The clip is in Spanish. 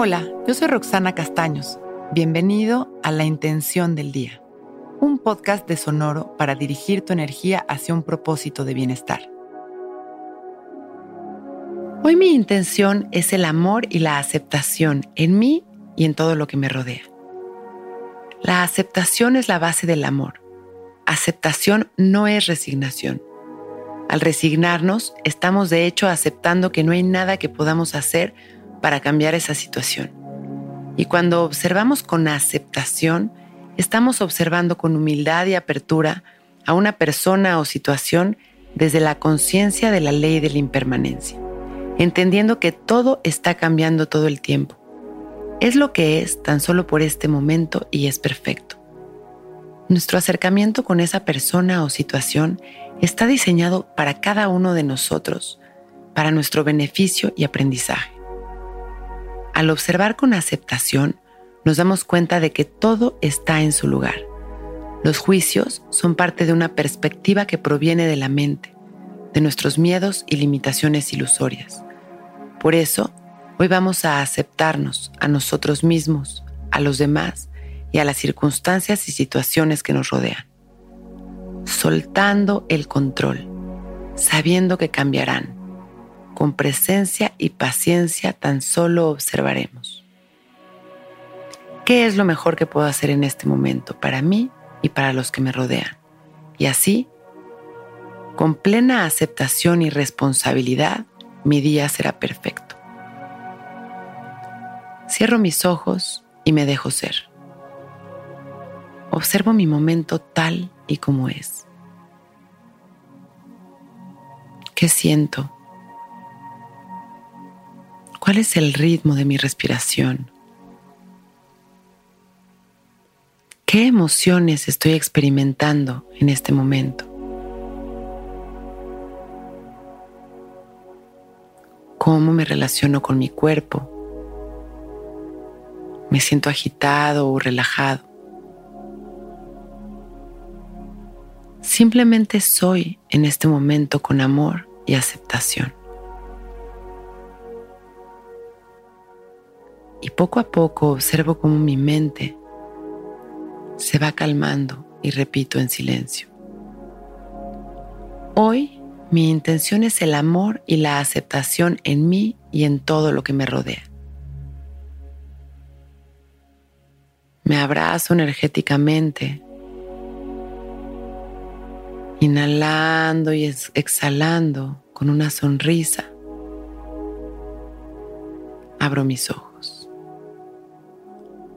Hola, yo soy Roxana Castaños. Bienvenido a La Intención del Día, un podcast de Sonoro para dirigir tu energía hacia un propósito de bienestar. Hoy mi intención es el amor y la aceptación en mí y en todo lo que me rodea. La aceptación es la base del amor. Aceptación no es resignación. Al resignarnos, estamos de hecho aceptando que no hay nada que podamos hacer para cambiar esa situación. Y cuando observamos con aceptación, estamos observando con humildad y apertura a una persona o situación desde la conciencia de la ley de la impermanencia, entendiendo que todo está cambiando todo el tiempo. Es lo que es tan solo por este momento y es perfecto. Nuestro acercamiento con esa persona o situación está diseñado para cada uno de nosotros, para nuestro beneficio y aprendizaje. Al observar con aceptación, nos damos cuenta de que todo está en su lugar. Los juicios son parte de una perspectiva que proviene de la mente, de nuestros miedos y limitaciones ilusorias. Por eso, hoy vamos a aceptarnos a nosotros mismos, a los demás y a las circunstancias y situaciones que nos rodean. Soltando el control, sabiendo que cambiarán. Con presencia y paciencia tan solo observaremos. ¿Qué es lo mejor que puedo hacer en este momento para mí y para los que me rodean? Y así, con plena aceptación y responsabilidad, mi día será perfecto. Cierro mis ojos y me dejo ser. Observo mi momento tal y como es. ¿Qué siento? ¿Cuál es el ritmo de mi respiración? ¿Qué emociones estoy experimentando en este momento? ¿Cómo me relaciono con mi cuerpo? ¿Me siento agitado o relajado? Simplemente soy en este momento con amor y aceptación. Y poco a poco observo cómo mi mente se va calmando y repito en silencio. Hoy mi intención es el amor y la aceptación en mí y en todo lo que me rodea. Me abrazo energéticamente inhalando y exhalando con una sonrisa, abro mis ojos.